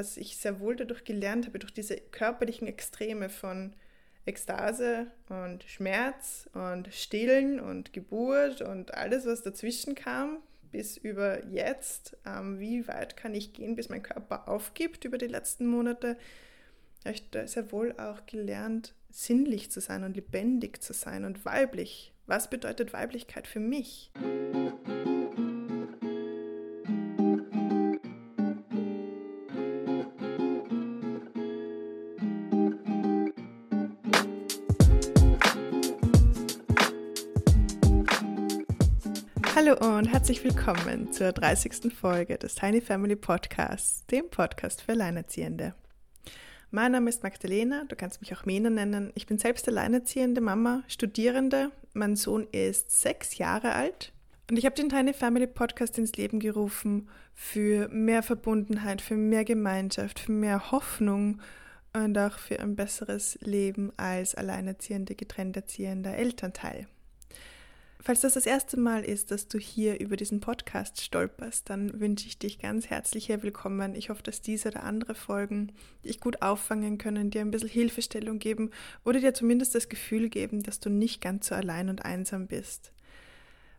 was ich sehr wohl dadurch gelernt habe, durch diese körperlichen Extreme von Ekstase und Schmerz und Stillen und Geburt und alles, was dazwischen kam, bis über jetzt, ähm, wie weit kann ich gehen, bis mein Körper aufgibt über die letzten Monate, habe ich da sehr wohl auch gelernt, sinnlich zu sein und lebendig zu sein und weiblich. Was bedeutet Weiblichkeit für mich? Und herzlich willkommen zur 30. Folge des Tiny Family Podcasts, dem Podcast für Alleinerziehende. Mein Name ist Magdalena, du kannst mich auch Mena nennen. Ich bin selbst alleinerziehende Mama, Studierende. Mein Sohn ist sechs Jahre alt. Und ich habe den Tiny Family Podcast ins Leben gerufen für mehr Verbundenheit, für mehr Gemeinschaft, für mehr Hoffnung und auch für ein besseres Leben als alleinerziehende, getrennt erziehender Elternteil. Falls das das erste Mal ist, dass du hier über diesen Podcast stolperst, dann wünsche ich dich ganz herzlich willkommen. Ich hoffe, dass diese oder andere Folgen dich gut auffangen können, dir ein bisschen Hilfestellung geben oder dir zumindest das Gefühl geben, dass du nicht ganz so allein und einsam bist.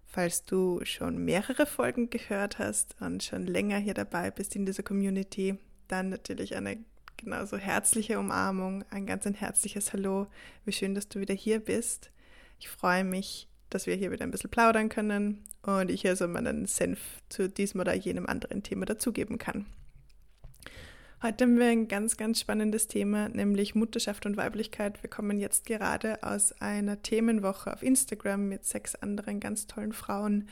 Falls du schon mehrere Folgen gehört hast und schon länger hier dabei bist in dieser Community, dann natürlich eine genauso herzliche Umarmung, ein ganz ein herzliches Hallo. Wie schön, dass du wieder hier bist. Ich freue mich, dass wir hier wieder ein bisschen plaudern können und ich hier so meinen Senf zu diesem oder jenem anderen Thema dazugeben kann. Heute haben wir ein ganz, ganz spannendes Thema, nämlich Mutterschaft und Weiblichkeit. Wir kommen jetzt gerade aus einer Themenwoche auf Instagram mit sechs anderen ganz tollen Frauen,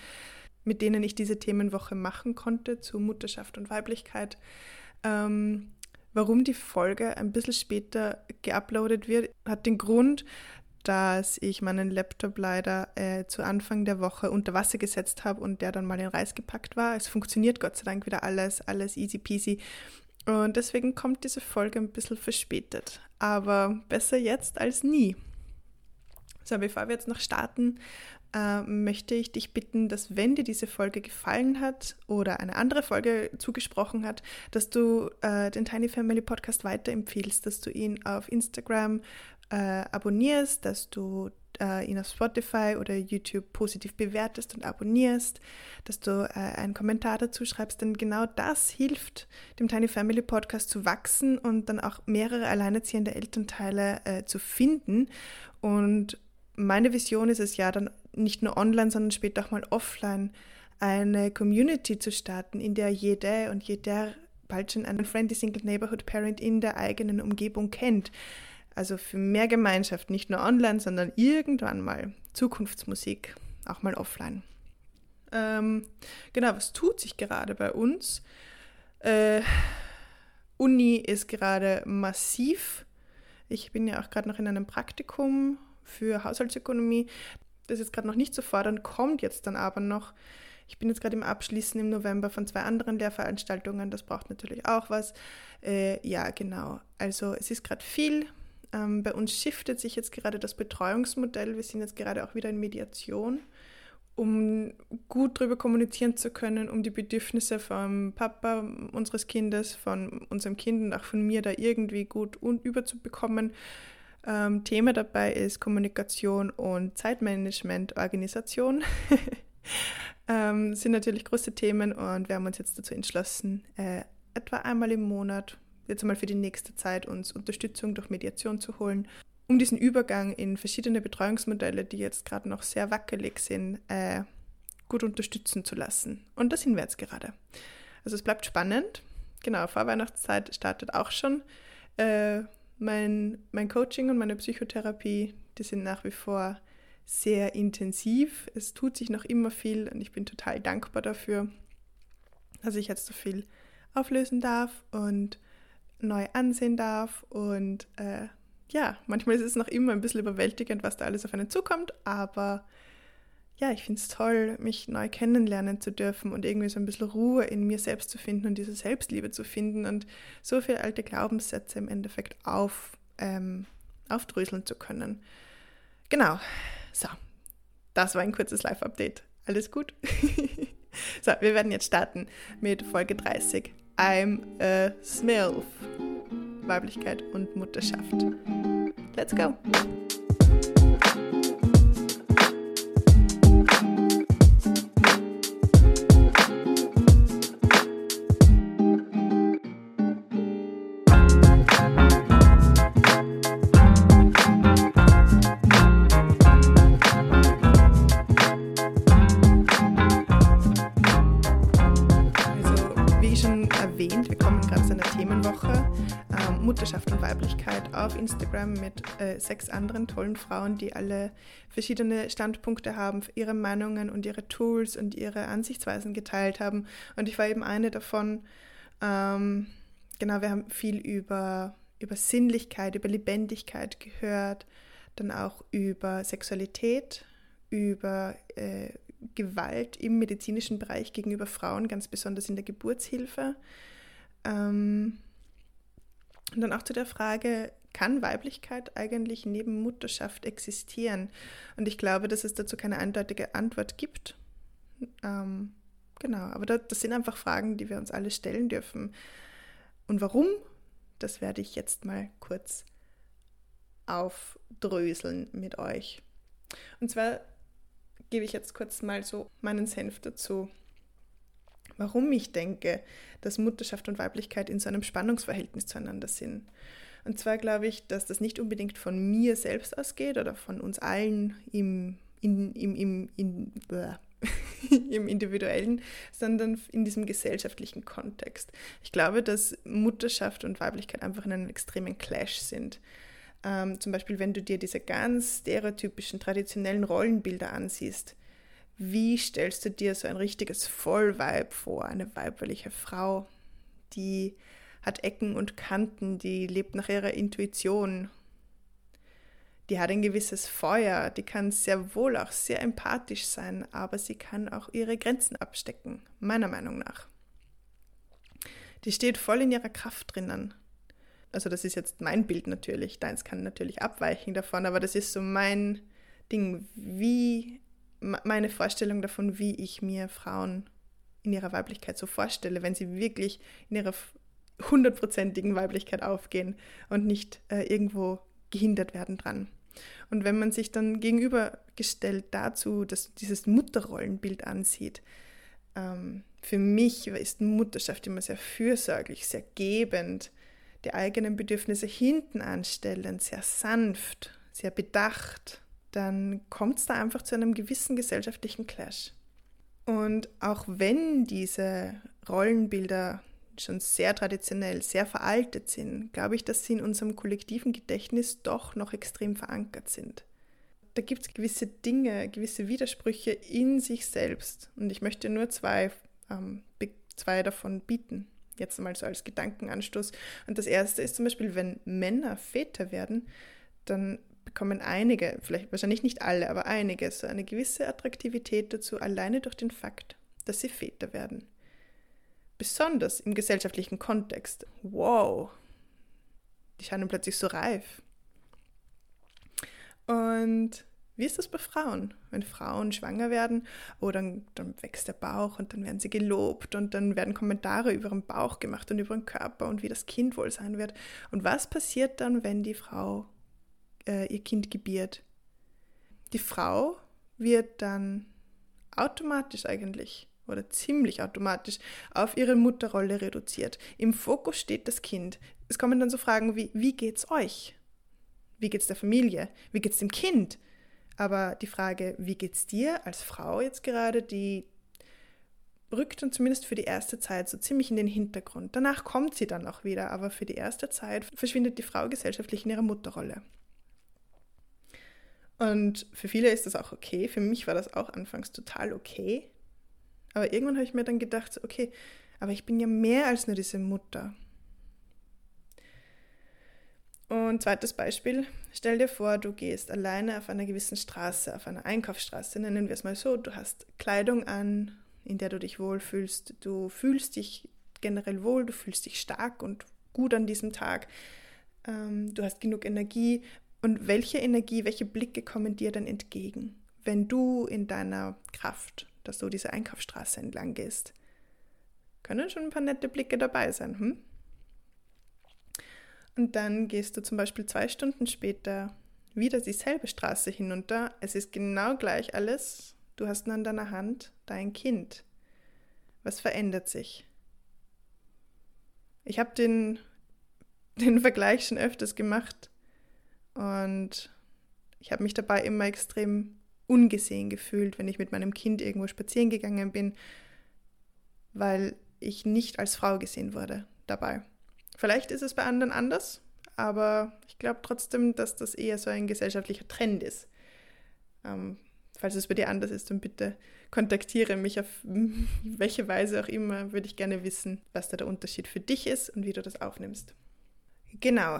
mit denen ich diese Themenwoche machen konnte zu Mutterschaft und Weiblichkeit. Ähm, warum die Folge ein bisschen später geuploadet wird, hat den Grund, dass ich meinen Laptop leider äh, zu Anfang der Woche unter Wasser gesetzt habe und der dann mal in Reis gepackt war. Es funktioniert Gott sei Dank wieder alles, alles easy peasy. Und deswegen kommt diese Folge ein bisschen verspätet. Aber besser jetzt als nie. So, bevor wir jetzt noch starten, äh, möchte ich dich bitten, dass wenn dir diese Folge gefallen hat oder eine andere Folge zugesprochen hat, dass du äh, den Tiny Family Podcast weiterempfiehlst, dass du ihn auf Instagram äh, abonnierst, dass du äh, ihn auf Spotify oder YouTube positiv bewertest und abonnierst, dass du äh, einen Kommentar dazu schreibst, denn genau das hilft dem Tiny Family Podcast zu wachsen und dann auch mehrere alleinerziehende Elternteile äh, zu finden. Und meine Vision ist es ja dann nicht nur online, sondern später auch mal offline eine Community zu starten, in der jede und jeder bald schon einen Friendly Single Neighborhood Parent in der eigenen Umgebung kennt. Also für mehr Gemeinschaft, nicht nur online, sondern irgendwann mal Zukunftsmusik, auch mal offline. Ähm, genau, was tut sich gerade bei uns? Äh, Uni ist gerade massiv. Ich bin ja auch gerade noch in einem Praktikum für Haushaltsökonomie. Das ist jetzt gerade noch nicht so fordernd, kommt jetzt dann aber noch. Ich bin jetzt gerade im Abschließen im November von zwei anderen Lehrveranstaltungen. Das braucht natürlich auch was. Äh, ja, genau. Also es ist gerade viel. Ähm, bei uns shiftet sich jetzt gerade das Betreuungsmodell. Wir sind jetzt gerade auch wieder in Mediation, um gut darüber kommunizieren zu können, um die Bedürfnisse vom Papa unseres Kindes, von unserem Kind und auch von mir da irgendwie gut überzubekommen. Ähm, Thema dabei ist Kommunikation und Zeitmanagement, Organisation. ähm, sind natürlich große Themen und wir haben uns jetzt dazu entschlossen, äh, etwa einmal im Monat jetzt einmal für die nächste Zeit uns Unterstützung durch Mediation zu holen, um diesen Übergang in verschiedene Betreuungsmodelle, die jetzt gerade noch sehr wackelig sind, äh, gut unterstützen zu lassen. Und das sind wir jetzt gerade. Also es bleibt spannend. Genau, Vorweihnachtszeit startet auch schon. Äh, mein, mein Coaching und meine Psychotherapie, die sind nach wie vor sehr intensiv. Es tut sich noch immer viel und ich bin total dankbar dafür, dass ich jetzt so viel auflösen darf und neu ansehen darf. Und äh, ja, manchmal ist es noch immer ein bisschen überwältigend, was da alles auf einen zukommt, aber ja, ich finde es toll, mich neu kennenlernen zu dürfen und irgendwie so ein bisschen Ruhe in mir selbst zu finden und diese Selbstliebe zu finden und so viele alte Glaubenssätze im Endeffekt auf, ähm, aufdröseln zu können. Genau, so, das war ein kurzes Live-Update. Alles gut? so, wir werden jetzt starten mit Folge 30 I'm a Smilf. Weiblichkeit und Mutterschaft. Let's go! Auf Instagram mit äh, sechs anderen tollen Frauen, die alle verschiedene Standpunkte haben, ihre Meinungen und ihre Tools und ihre Ansichtsweisen geteilt haben. Und ich war eben eine davon. Ähm, genau, wir haben viel über, über Sinnlichkeit, über Lebendigkeit gehört, dann auch über Sexualität, über äh, Gewalt im medizinischen Bereich gegenüber Frauen, ganz besonders in der Geburtshilfe. Ähm, und dann auch zu der Frage, kann Weiblichkeit eigentlich neben Mutterschaft existieren? Und ich glaube, dass es dazu keine eindeutige Antwort gibt. Ähm, genau, aber das, das sind einfach Fragen, die wir uns alle stellen dürfen. Und warum? Das werde ich jetzt mal kurz aufdröseln mit euch. Und zwar gebe ich jetzt kurz mal so meinen Senf dazu warum ich denke, dass Mutterschaft und Weiblichkeit in so einem Spannungsverhältnis zueinander sind. Und zwar glaube ich, dass das nicht unbedingt von mir selbst ausgeht oder von uns allen im, in, im, im, in, im individuellen, sondern in diesem gesellschaftlichen Kontext. Ich glaube, dass Mutterschaft und Weiblichkeit einfach in einem extremen Clash sind. Ähm, zum Beispiel, wenn du dir diese ganz stereotypischen, traditionellen Rollenbilder ansiehst, wie stellst du dir so ein richtiges Vollweib vor, eine weibliche Frau, die hat Ecken und Kanten, die lebt nach ihrer Intuition, die hat ein gewisses Feuer, die kann sehr wohl auch sehr empathisch sein, aber sie kann auch ihre Grenzen abstecken, meiner Meinung nach. Die steht voll in ihrer Kraft drinnen. Also das ist jetzt mein Bild natürlich, deins kann natürlich abweichen davon, aber das ist so mein Ding, wie meine Vorstellung davon, wie ich mir Frauen in ihrer Weiblichkeit so vorstelle, wenn sie wirklich in ihrer hundertprozentigen Weiblichkeit aufgehen und nicht äh, irgendwo gehindert werden dran. Und wenn man sich dann gegenübergestellt dazu, dass dieses Mutterrollenbild ansieht, ähm, für mich ist Mutterschaft immer sehr fürsorglich, sehr gebend, die eigenen Bedürfnisse hinten anstellen, sehr sanft, sehr bedacht, dann kommt es da einfach zu einem gewissen gesellschaftlichen Clash. Und auch wenn diese Rollenbilder schon sehr traditionell, sehr veraltet sind, glaube ich, dass sie in unserem kollektiven Gedächtnis doch noch extrem verankert sind. Da gibt es gewisse Dinge, gewisse Widersprüche in sich selbst. Und ich möchte nur zwei, ähm, zwei davon bieten. Jetzt mal so als Gedankenanstoß. Und das erste ist zum Beispiel, wenn Männer Väter werden, dann bekommen einige, vielleicht wahrscheinlich nicht alle, aber einige, so eine gewisse Attraktivität dazu, alleine durch den Fakt, dass sie Väter werden. Besonders im gesellschaftlichen Kontext. Wow, die scheinen plötzlich so reif. Und wie ist das bei Frauen? Wenn Frauen schwanger werden, oh, dann, dann wächst der Bauch und dann werden sie gelobt und dann werden Kommentare über ihren Bauch gemacht und über ihren Körper und wie das Kind wohl sein wird. Und was passiert dann, wenn die Frau äh, ihr Kind gebiert. Die Frau wird dann automatisch eigentlich oder ziemlich automatisch auf ihre Mutterrolle reduziert. Im Fokus steht das Kind. Es kommen dann so Fragen wie, wie geht's euch? Wie geht's der Familie? Wie geht's dem Kind? Aber die Frage, wie geht's dir als Frau jetzt gerade, die rückt dann zumindest für die erste Zeit so ziemlich in den Hintergrund. Danach kommt sie dann auch wieder, aber für die erste Zeit verschwindet die Frau gesellschaftlich in ihrer Mutterrolle. Und für viele ist das auch okay. Für mich war das auch anfangs total okay. Aber irgendwann habe ich mir dann gedacht, okay, aber ich bin ja mehr als nur diese Mutter. Und zweites Beispiel, stell dir vor, du gehst alleine auf einer gewissen Straße, auf einer Einkaufsstraße, nennen wir es mal so, du hast Kleidung an, in der du dich wohlfühlst, du fühlst dich generell wohl, du fühlst dich stark und gut an diesem Tag, ähm, du hast genug Energie und welche Energie, welche Blicke kommen dir dann entgegen, wenn du in deiner Kraft, dass du diese Einkaufsstraße entlang gehst? können schon ein paar nette Blicke dabei sein. Hm? Und dann gehst du zum Beispiel zwei Stunden später wieder dieselbe Straße hinunter. Es ist genau gleich alles. Du hast nur an deiner Hand dein Kind. Was verändert sich? Ich habe den, den Vergleich schon öfters gemacht und ich habe mich dabei immer extrem ungesehen gefühlt, wenn ich mit meinem Kind irgendwo spazieren gegangen bin, weil ich nicht als Frau gesehen wurde dabei. Vielleicht ist es bei anderen anders, aber ich glaube trotzdem, dass das eher so ein gesellschaftlicher Trend ist. Ähm, falls es bei dir anders ist, dann bitte kontaktiere mich auf welche Weise auch immer, würde ich gerne wissen, was da der Unterschied für dich ist und wie du das aufnimmst. Genau.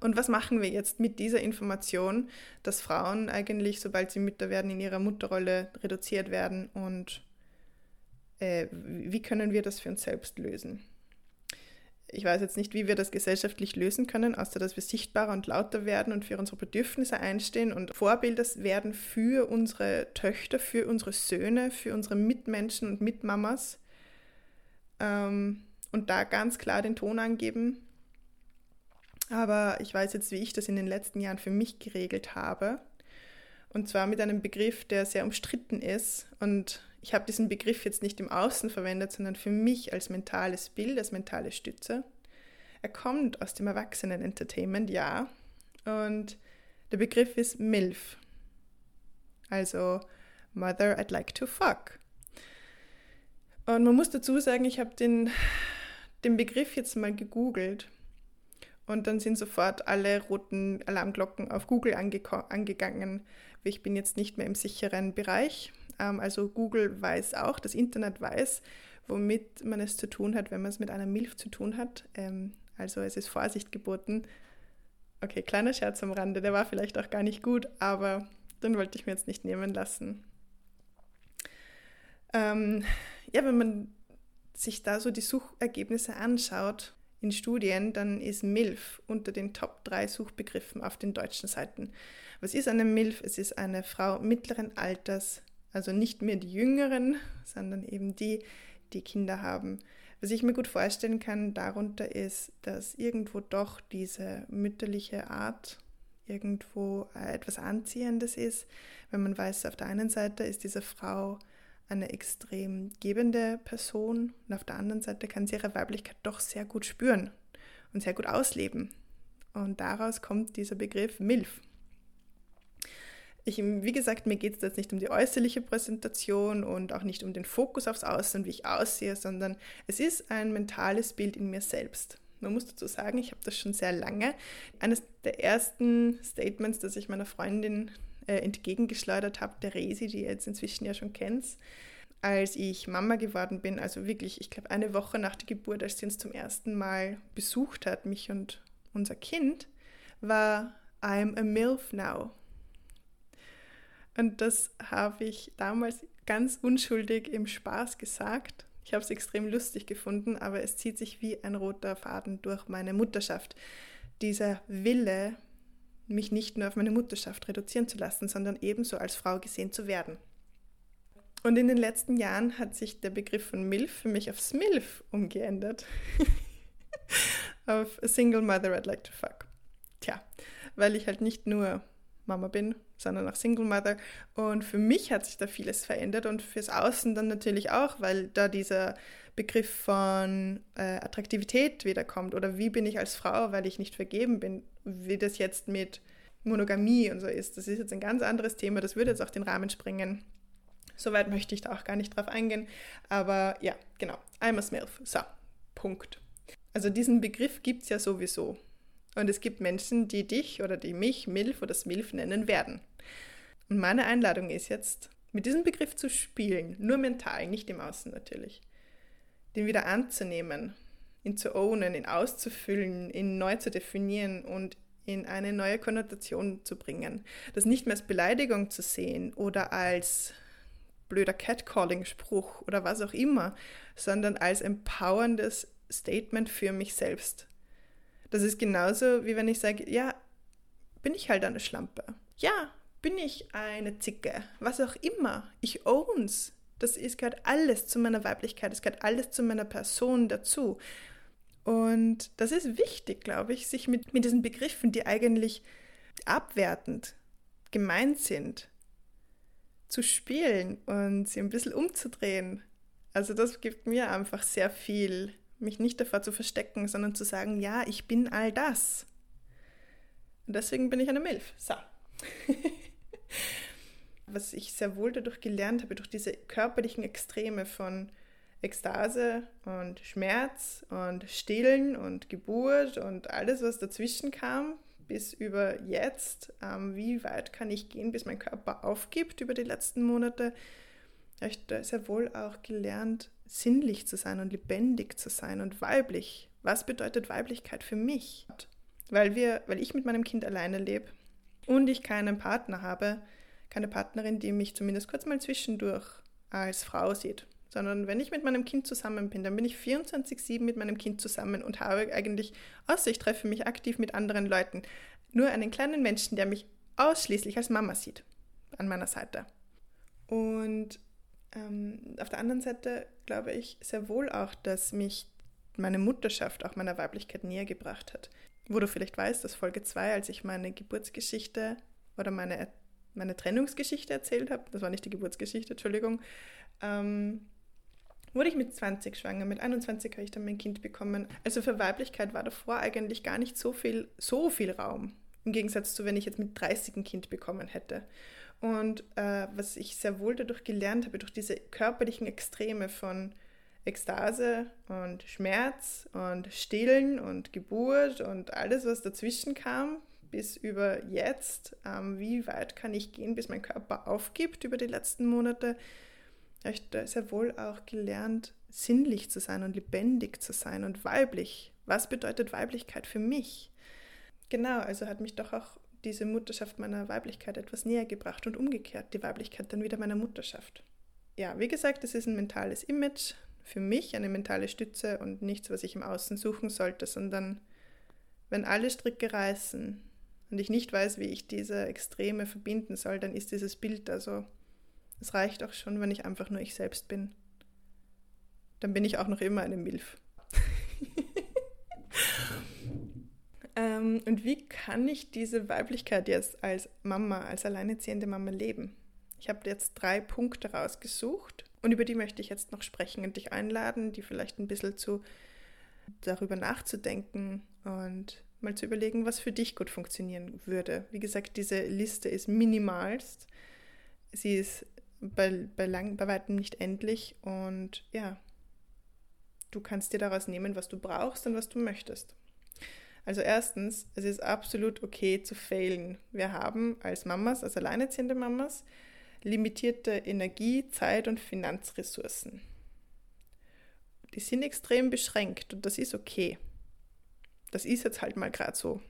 Und was machen wir jetzt mit dieser Information, dass Frauen eigentlich, sobald sie Mütter werden, in ihrer Mutterrolle reduziert werden und äh, wie können wir das für uns selbst lösen? Ich weiß jetzt nicht, wie wir das gesellschaftlich lösen können, außer dass wir sichtbarer und lauter werden und für unsere Bedürfnisse einstehen und Vorbilder werden für unsere Töchter, für unsere Söhne, für unsere Mitmenschen und Mitmamas. Ähm, und da ganz klar den Ton angeben. Aber ich weiß jetzt, wie ich das in den letzten Jahren für mich geregelt habe. Und zwar mit einem Begriff, der sehr umstritten ist und ich habe diesen Begriff jetzt nicht im Außen verwendet, sondern für mich als mentales Bild, als mentale Stütze. Er kommt aus dem Erwachsenen-Entertainment, ja. Und der Begriff ist MILF. Also Mother I'd like to fuck. Und man muss dazu sagen, ich habe den, den Begriff jetzt mal gegoogelt. Und dann sind sofort alle roten Alarmglocken auf Google ange angegangen. Ich bin jetzt nicht mehr im sicheren Bereich. Ähm, also Google weiß auch, das Internet weiß, womit man es zu tun hat, wenn man es mit einer Milf zu tun hat. Ähm, also es ist Vorsicht geboten. Okay, kleiner Scherz am Rande, der war vielleicht auch gar nicht gut, aber den wollte ich mir jetzt nicht nehmen lassen. Ähm, ja, wenn man sich da so die Suchergebnisse anschaut in Studien, dann ist MILF unter den Top 3 Suchbegriffen auf den deutschen Seiten. Was ist eine MILF? Es ist eine Frau mittleren Alters, also nicht mehr die Jüngeren, sondern eben die, die Kinder haben. Was ich mir gut vorstellen kann darunter ist, dass irgendwo doch diese mütterliche Art irgendwo etwas Anziehendes ist, wenn man weiß, auf der einen Seite ist diese Frau eine extrem gebende Person und auf der anderen Seite kann sie ihre Weiblichkeit doch sehr gut spüren und sehr gut ausleben. Und daraus kommt dieser Begriff MILF. Ich, wie gesagt, mir geht es jetzt nicht um die äußerliche Präsentation und auch nicht um den Fokus aufs Außen und wie ich aussehe, sondern es ist ein mentales Bild in mir selbst. Man muss dazu sagen, ich habe das schon sehr lange. Eines der ersten Statements, das ich meiner Freundin äh, entgegengeschleudert habe, der Resi, die ihr jetzt inzwischen ja schon kennt, als ich Mama geworden bin, also wirklich, ich glaube, eine Woche nach der Geburt, als sie uns zum ersten Mal besucht hat, mich und unser Kind, war I'm a MILF now. Und das habe ich damals ganz unschuldig im Spaß gesagt. Ich habe es extrem lustig gefunden, aber es zieht sich wie ein roter Faden durch meine Mutterschaft. Dieser Wille, mich nicht nur auf meine Mutterschaft reduzieren zu lassen, sondern ebenso als Frau gesehen zu werden. Und in den letzten Jahren hat sich der Begriff von MILF für mich auf SMILF umgeändert. auf A Single Mother I'd Like to Fuck. Tja, weil ich halt nicht nur Mama bin, sondern auch Single Mother. Und für mich hat sich da vieles verändert und fürs Außen dann natürlich auch, weil da dieser Begriff von äh, Attraktivität wiederkommt oder wie bin ich als Frau, weil ich nicht vergeben bin, wie das jetzt mit Monogamie und so ist. Das ist jetzt ein ganz anderes Thema, das würde jetzt auch den Rahmen sprengen. Soweit möchte ich da auch gar nicht drauf eingehen. Aber ja, genau. I'm a Smilf. So, Punkt. Also diesen Begriff gibt es ja sowieso. Und es gibt Menschen, die dich oder die mich Milf oder Smilf nennen werden. Und meine Einladung ist jetzt, mit diesem Begriff zu spielen, nur mental, nicht im Außen natürlich. Den wieder anzunehmen, ihn zu ownen, ihn auszufüllen, ihn neu zu definieren und in eine neue Konnotation zu bringen. Das nicht mehr als Beleidigung zu sehen oder als blöder Catcalling-Spruch oder was auch immer, sondern als empowerndes Statement für mich selbst. Das ist genauso, wie wenn ich sage, ja, bin ich halt eine Schlampe. Ja, bin ich eine Zicke. Was auch immer. Ich own's. Das ist, gehört alles zu meiner Weiblichkeit, es gehört alles zu meiner Person dazu. Und das ist wichtig, glaube ich, sich mit, mit diesen Begriffen, die eigentlich abwertend gemeint sind, zu spielen und sie ein bisschen umzudrehen. Also das gibt mir einfach sehr viel, mich nicht davor zu verstecken, sondern zu sagen, ja, ich bin all das. Und deswegen bin ich eine Milf. So. Was ich sehr wohl dadurch gelernt habe, durch diese körperlichen Extreme von Ekstase und Schmerz und Stillen und Geburt und alles, was dazwischen kam, bis über jetzt, ähm, wie weit kann ich gehen, bis mein Körper aufgibt über die letzten Monate, habe ich da sehr wohl auch gelernt, sinnlich zu sein und lebendig zu sein und weiblich. Was bedeutet Weiblichkeit für mich? Weil, wir, weil ich mit meinem Kind alleine lebe und ich keinen Partner habe, keine Partnerin, die mich zumindest kurz mal zwischendurch als Frau sieht, sondern wenn ich mit meinem Kind zusammen bin, dann bin ich 24-7 mit meinem Kind zusammen und habe eigentlich, außer ich treffe mich aktiv mit anderen Leuten, nur einen kleinen Menschen, der mich ausschließlich als Mama sieht, an meiner Seite. Und ähm, auf der anderen Seite glaube ich sehr wohl auch, dass mich meine Mutterschaft auch meiner Weiblichkeit näher gebracht hat. Wo du vielleicht weißt, dass Folge 2, als ich meine Geburtsgeschichte oder meine, meine Trennungsgeschichte erzählt habe, das war nicht die Geburtsgeschichte, Entschuldigung, ähm, wurde ich mit 20 schwanger, mit 21 habe ich dann mein Kind bekommen. Also für Weiblichkeit war davor eigentlich gar nicht so viel, so viel Raum, im Gegensatz zu wenn ich jetzt mit 30 ein Kind bekommen hätte. Und äh, was ich sehr wohl dadurch gelernt habe, durch diese körperlichen Extreme von Ekstase und Schmerz und Stillen und Geburt und alles, was dazwischen kam, bis über jetzt, ähm, wie weit kann ich gehen, bis mein Körper aufgibt über die letzten Monate, habe ich da sehr wohl auch gelernt, sinnlich zu sein und lebendig zu sein und weiblich. Was bedeutet Weiblichkeit für mich? Genau, also hat mich doch auch diese Mutterschaft meiner Weiblichkeit etwas näher gebracht und umgekehrt die Weiblichkeit dann wieder meiner Mutterschaft. Ja, wie gesagt, es ist ein mentales Image, für mich eine mentale Stütze und nichts, was ich im Außen suchen sollte, sondern wenn alle Stricke reißen und ich nicht weiß, wie ich diese Extreme verbinden soll, dann ist dieses Bild also es reicht auch schon, wenn ich einfach nur ich selbst bin. Dann bin ich auch noch immer eine Milf. ähm, und wie kann ich diese Weiblichkeit jetzt als Mama, als alleinerziehende Mama leben? Ich habe jetzt drei Punkte rausgesucht und über die möchte ich jetzt noch sprechen und dich einladen, die vielleicht ein bisschen zu darüber nachzudenken und mal zu überlegen, was für dich gut funktionieren würde. Wie gesagt, diese Liste ist minimalst. Sie ist bei, bei, lang, bei weitem nicht endlich. Und ja, du kannst dir daraus nehmen, was du brauchst und was du möchtest. Also erstens, es ist absolut okay zu failen. Wir haben als Mamas, als alleinerziehende Mamas, limitierte Energie, Zeit und Finanzressourcen. Die sind extrem beschränkt und das ist okay. Das ist jetzt halt mal gerade so.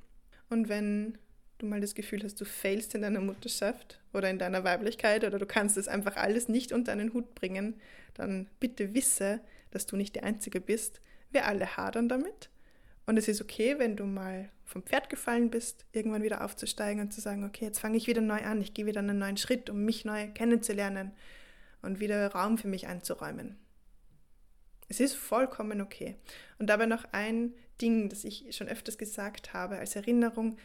Und wenn du mal das Gefühl hast, du failst in deiner Mutterschaft oder in deiner Weiblichkeit oder du kannst es einfach alles nicht unter einen Hut bringen, dann bitte wisse, dass du nicht die Einzige bist. Wir alle hadern damit. Und es ist okay, wenn du mal vom Pferd gefallen bist, irgendwann wieder aufzusteigen und zu sagen, okay, jetzt fange ich wieder neu an, ich gehe wieder einen neuen Schritt, um mich neu kennenzulernen und wieder Raum für mich einzuräumen. Es ist vollkommen okay. Und dabei noch ein Ding, das ich schon öfters gesagt habe, als Erinnerung,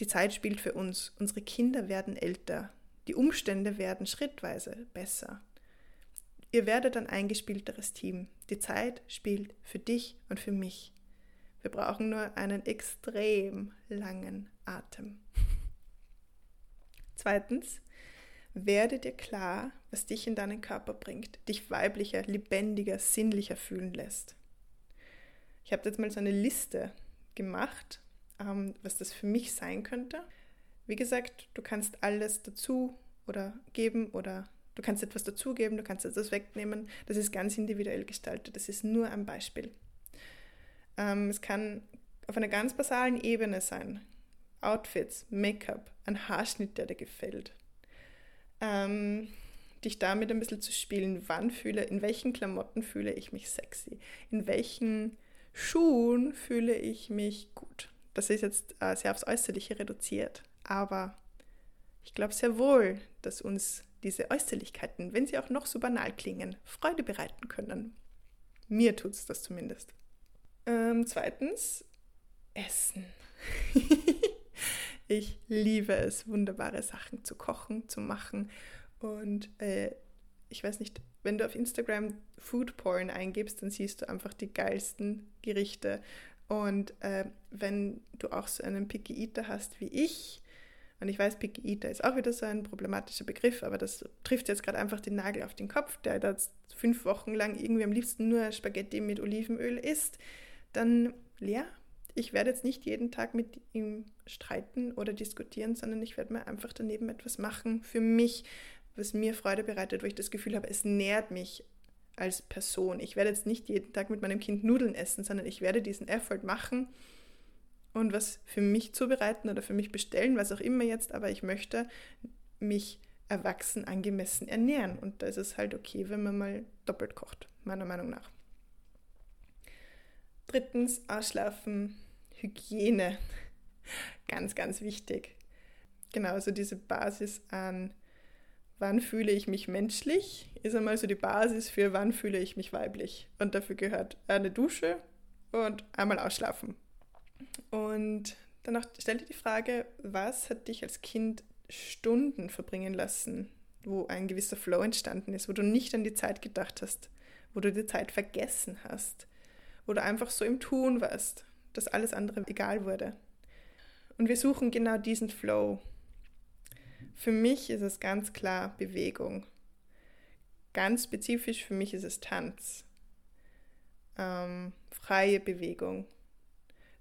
die Zeit spielt für uns. Unsere Kinder werden älter. Die Umstände werden schrittweise besser. Ihr werdet ein eingespielteres Team. Die Zeit spielt für dich und für mich. Wir brauchen nur einen extrem langen Atem. Zweitens, werde dir klar, was dich in deinen Körper bringt, dich weiblicher, lebendiger, sinnlicher fühlen lässt. Ich habe jetzt mal so eine Liste gemacht ähm, was das für mich sein könnte. Wie gesagt, du kannst alles dazu oder geben oder du kannst etwas dazugeben, du kannst etwas wegnehmen. Das ist ganz individuell gestaltet. Das ist nur ein Beispiel. Ähm, es kann auf einer ganz basalen Ebene sein. Outfits, Make-up, ein Haarschnitt, der dir gefällt. Ähm, dich damit ein bisschen zu spielen, wann fühle, in welchen Klamotten fühle ich mich sexy, in welchen Schuhen fühle ich mich gut das ist jetzt äh, sehr aufs Äußerliche reduziert, aber Ich glaube sehr wohl, dass uns diese Äußerlichkeiten, wenn sie auch noch so banal klingen, Freude bereiten können. Mir tut es das zumindest. Ähm, zweitens, Essen. ich liebe es, wunderbare Sachen zu kochen, zu machen. Und äh, ich weiß nicht, wenn du auf Instagram Food Porn eingibst, dann siehst du einfach die geilsten Gerichte. Und äh, wenn du auch so einen Picky Eater hast wie ich, und ich weiß, Picky Eater ist auch wieder so ein problematischer Begriff, aber das trifft jetzt gerade einfach den Nagel auf den Kopf, der da fünf Wochen lang irgendwie am liebsten nur Spaghetti mit Olivenöl isst, dann ja, ich werde jetzt nicht jeden Tag mit ihm streiten oder diskutieren, sondern ich werde mir einfach daneben etwas machen für mich, was mir Freude bereitet, wo ich das Gefühl habe, es nährt mich als Person. Ich werde jetzt nicht jeden Tag mit meinem Kind Nudeln essen, sondern ich werde diesen Effort machen und was für mich zubereiten oder für mich bestellen, was auch immer jetzt, aber ich möchte mich erwachsen angemessen ernähren. Und da ist es halt okay, wenn man mal doppelt kocht, meiner Meinung nach. Drittens, Ausschlafen, Hygiene. Ganz, ganz wichtig. Genau, also diese Basis an, wann fühle ich mich menschlich, ist einmal so die Basis für, wann fühle ich mich weiblich. Und dafür gehört eine Dusche und einmal ausschlafen. Und danach stell dir die Frage, was hat dich als Kind Stunden verbringen lassen, wo ein gewisser Flow entstanden ist, wo du nicht an die Zeit gedacht hast, wo du die Zeit vergessen hast, wo du einfach so im Tun warst, dass alles andere egal wurde. Und wir suchen genau diesen Flow. Für mich ist es ganz klar Bewegung. Ganz spezifisch für mich ist es Tanz. Ähm, freie Bewegung.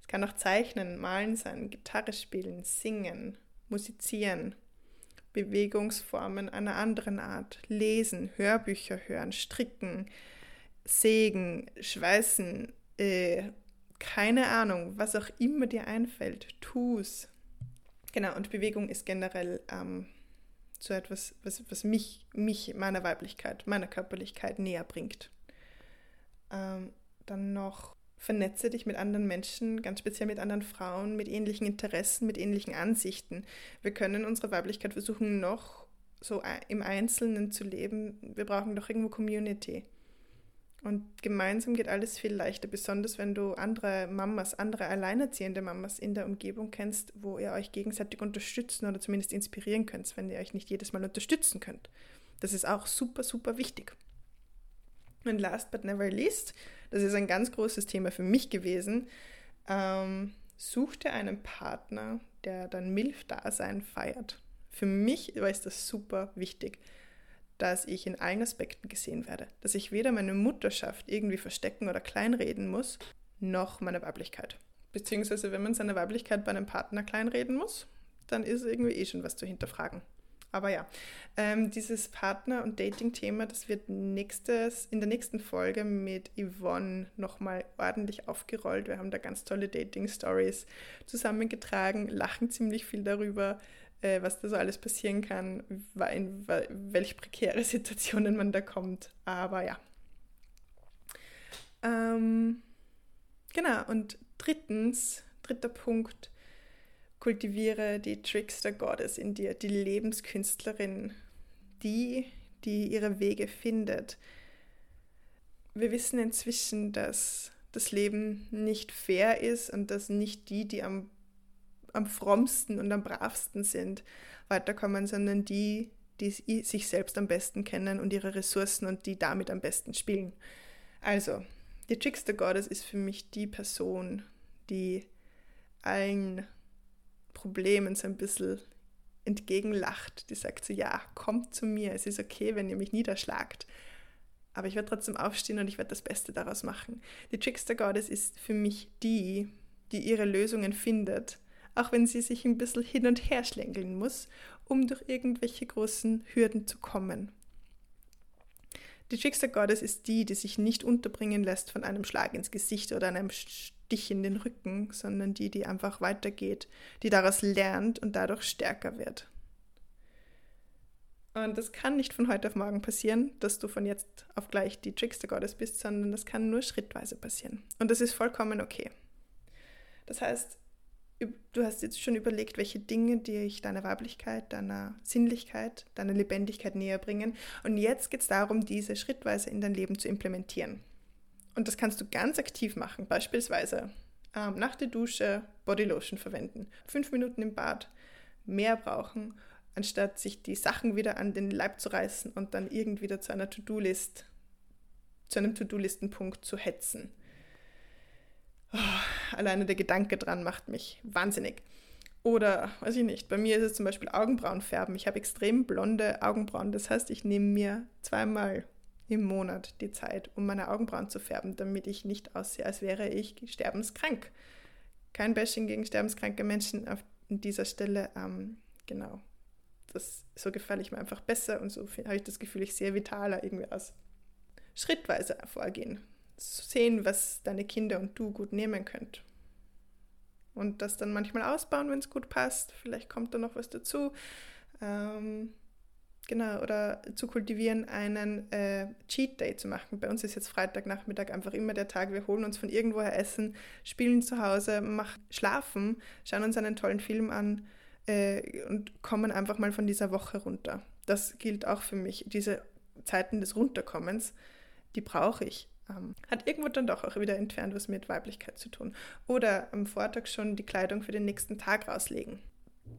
Es kann auch Zeichnen, Malen sein, Gitarre spielen, singen, musizieren, Bewegungsformen einer anderen Art, lesen, Hörbücher hören, stricken, sägen, schweißen, äh, keine Ahnung, was auch immer dir einfällt, tu es. Genau, und Bewegung ist generell ähm, so etwas, was, was mich, mich, meiner Weiblichkeit, meiner Körperlichkeit näher bringt. Ähm, dann noch vernetze dich mit anderen Menschen, ganz speziell mit anderen Frauen, mit ähnlichen Interessen, mit ähnlichen Ansichten. Wir können unsere Weiblichkeit versuchen, noch so im Einzelnen zu leben. Wir brauchen doch irgendwo Community. Und gemeinsam geht alles viel leichter, besonders wenn du andere Mamas, andere alleinerziehende Mamas in der Umgebung kennst, wo ihr euch gegenseitig unterstützen oder zumindest inspirieren könnt, wenn ihr euch nicht jedes Mal unterstützen könnt. Das ist auch super, super wichtig. Und last but never least, das ist ein ganz großes Thema für mich gewesen, ähm, such dir einen Partner, der dein MILF-Dasein feiert. Für mich ist das super wichtig, dass ich in allen Aspekten gesehen werde. Dass ich weder meine Mutterschaft irgendwie verstecken oder kleinreden muss, noch meine Weiblichkeit. Beziehungsweise, wenn man seine Weiblichkeit bei einem Partner kleinreden muss, dann ist irgendwie eh schon was zu hinterfragen. Aber ja, ähm, dieses Partner- und Dating-Thema, das wird nächstes, in der nächsten Folge mit Yvonne nochmal ordentlich aufgerollt. Wir haben da ganz tolle Dating-Stories zusammengetragen, lachen ziemlich viel darüber, äh, was da so alles passieren kann, in welche prekäre Situationen man da kommt. Aber ja. Ähm, genau, und drittens, dritter Punkt, kultiviere die Trickster Goddess in dir, die Lebenskünstlerin, die, die ihre Wege findet. Wir wissen inzwischen, dass das Leben nicht fair ist und dass nicht die, die am, am frommsten und am bravsten sind, weiterkommen, sondern die, die sich selbst am besten kennen und ihre Ressourcen und die damit am besten spielen. Also, die Trickster Goddess ist für mich die Person, die allen Problemen so ein bisschen entgegenlacht. Die sagt so, ja, kommt zu mir, es ist okay, wenn ihr mich niederschlagt. Aber ich werde trotzdem aufstehen und ich werde das Beste daraus machen. Die Trickster Goddess ist für mich die, die ihre Lösungen findet, auch wenn sie sich ein bisschen hin und her schlängeln muss, um durch irgendwelche großen Hürden zu kommen. Die Goddess ist die, die sich nicht unterbringen lässt von einem Schlag ins Gesicht oder einem Stich in den Rücken, sondern die, die einfach weitergeht, die daraus lernt und dadurch stärker wird. Und das kann nicht von heute auf morgen passieren, dass du von jetzt auf gleich die Trickster Goddess bist, sondern das kann nur schrittweise passieren. Und das ist vollkommen okay. Das heißt, du hast jetzt schon überlegt, welche Dinge dich deiner Weiblichkeit, deiner Sinnlichkeit, deiner Lebendigkeit näher bringen. Und jetzt geht es darum, diese schrittweise in dein Leben zu implementieren. Und das kannst du ganz aktiv machen, beispielsweise ähm, nach der Dusche Bodylotion verwenden, fünf Minuten im Bad mehr brauchen, anstatt sich die Sachen wieder an den Leib zu reißen und dann irgendwie zu einer To-Do-List, zu einem To-Do-Listenpunkt zu hetzen. Oh, alleine der Gedanke dran macht mich wahnsinnig. Oder, weiß ich nicht, bei mir ist es zum Beispiel Augenbrauen färben. Ich habe extrem blonde Augenbrauen. Das heißt, ich nehme mir zweimal im Monat die Zeit, um meine Augenbrauen zu färben, damit ich nicht aussehe, als wäre ich sterbenskrank. Kein Bashing gegen sterbenskranke Menschen auf dieser Stelle. Ähm, genau. Das, so gefalle ich mir einfach besser und so habe ich das Gefühl, ich sehe vitaler irgendwie aus. Schrittweise vorgehen. Sehen, was deine Kinder und du gut nehmen könnt. Und das dann manchmal ausbauen, wenn es gut passt. Vielleicht kommt da noch was dazu. Ähm, Genau, oder zu kultivieren, einen äh, Cheat Day zu machen. Bei uns ist jetzt Freitagnachmittag einfach immer der Tag, wir holen uns von irgendwoher Essen, spielen zu Hause, machen, schlafen, schauen uns einen tollen Film an äh, und kommen einfach mal von dieser Woche runter. Das gilt auch für mich. Diese Zeiten des Runterkommens, die brauche ich. Ähm, hat irgendwo dann doch auch wieder entfernt was mit Weiblichkeit zu tun. Oder am Vortag schon die Kleidung für den nächsten Tag rauslegen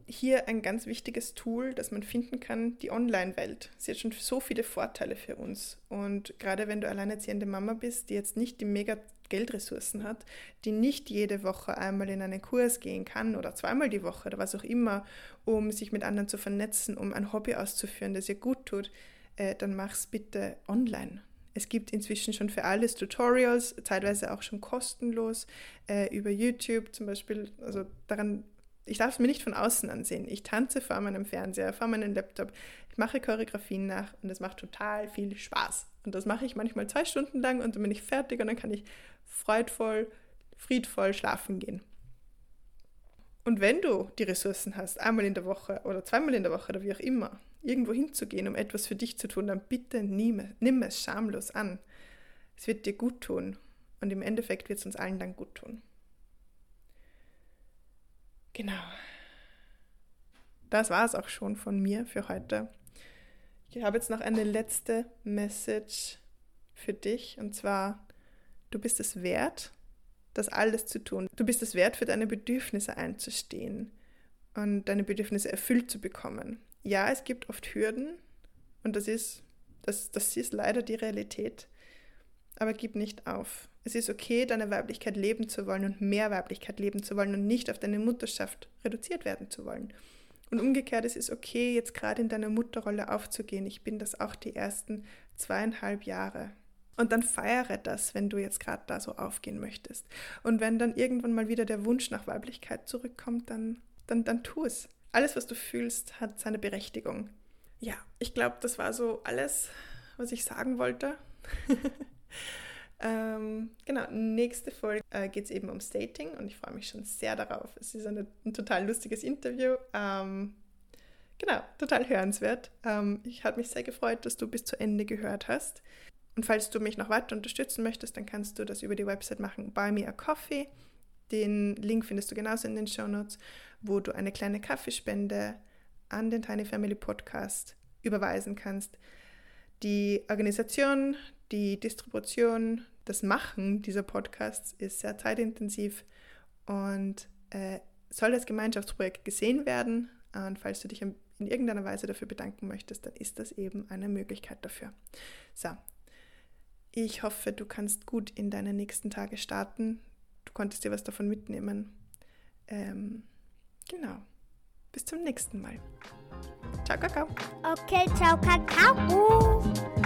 hier ein ganz wichtiges Tool, das man finden kann, die Online-Welt. Sie hat schon so viele Vorteile für uns. Und gerade wenn du alleinerziehende Mama bist, die jetzt nicht die mega Geldressourcen hat, die nicht jede Woche einmal in einen Kurs gehen kann oder zweimal die Woche oder was auch immer, um sich mit anderen zu vernetzen, um ein Hobby auszuführen, das ihr gut tut, äh, dann mach's bitte online. Es gibt inzwischen schon für alles Tutorials, teilweise auch schon kostenlos äh, über YouTube zum Beispiel. Also daran ich darf es mir nicht von außen ansehen. Ich tanze vor meinem Fernseher, vor meinem Laptop, ich mache Choreografien nach und es macht total viel Spaß. Und das mache ich manchmal zwei Stunden lang und dann bin ich fertig und dann kann ich freudvoll, friedvoll schlafen gehen. Und wenn du die Ressourcen hast, einmal in der Woche oder zweimal in der Woche oder wie auch immer, irgendwo hinzugehen, um etwas für dich zu tun, dann bitte nimm, nimm es schamlos an. Es wird dir gut tun und im Endeffekt wird es uns allen dann gut tun. Genau. Das war es auch schon von mir für heute. Ich habe jetzt noch eine letzte Message für dich und zwar, du bist es wert, das alles zu tun. Du bist es wert, für deine Bedürfnisse einzustehen und deine Bedürfnisse erfüllt zu bekommen. Ja, es gibt oft Hürden und das ist, das, das ist leider die Realität, aber gib nicht auf. Es ist okay, deine Weiblichkeit leben zu wollen und mehr Weiblichkeit leben zu wollen und nicht auf deine Mutterschaft reduziert werden zu wollen. Und umgekehrt, es ist okay, jetzt gerade in deiner Mutterrolle aufzugehen. Ich bin das auch die ersten zweieinhalb Jahre. Und dann feiere das, wenn du jetzt gerade da so aufgehen möchtest. Und wenn dann irgendwann mal wieder der Wunsch nach Weiblichkeit zurückkommt, dann, dann, dann tu es. Alles, was du fühlst, hat seine Berechtigung. Ja, ich glaube, das war so alles, was ich sagen wollte. Ähm, genau, nächste Folge äh, geht es eben ums Dating und ich freue mich schon sehr darauf. Es ist eine, ein total lustiges Interview. Ähm, genau, total hörenswert. Ähm, ich habe mich sehr gefreut, dass du bis zu Ende gehört hast. Und falls du mich noch weiter unterstützen möchtest, dann kannst du das über die Website machen, Buy Me a Coffee. Den Link findest du genauso in den Show Notes, wo du eine kleine Kaffeespende an den Tiny Family Podcast überweisen kannst. Die Organisation, die Distribution, das Machen dieser Podcasts ist sehr zeitintensiv und äh, soll als Gemeinschaftsprojekt gesehen werden. Und falls du dich in irgendeiner Weise dafür bedanken möchtest, dann ist das eben eine Möglichkeit dafür. So, ich hoffe, du kannst gut in deine nächsten Tage starten. Du konntest dir was davon mitnehmen. Ähm, genau. Bis zum nächsten Mal. Ciao, Kakao. Okay, ciao, Kakao.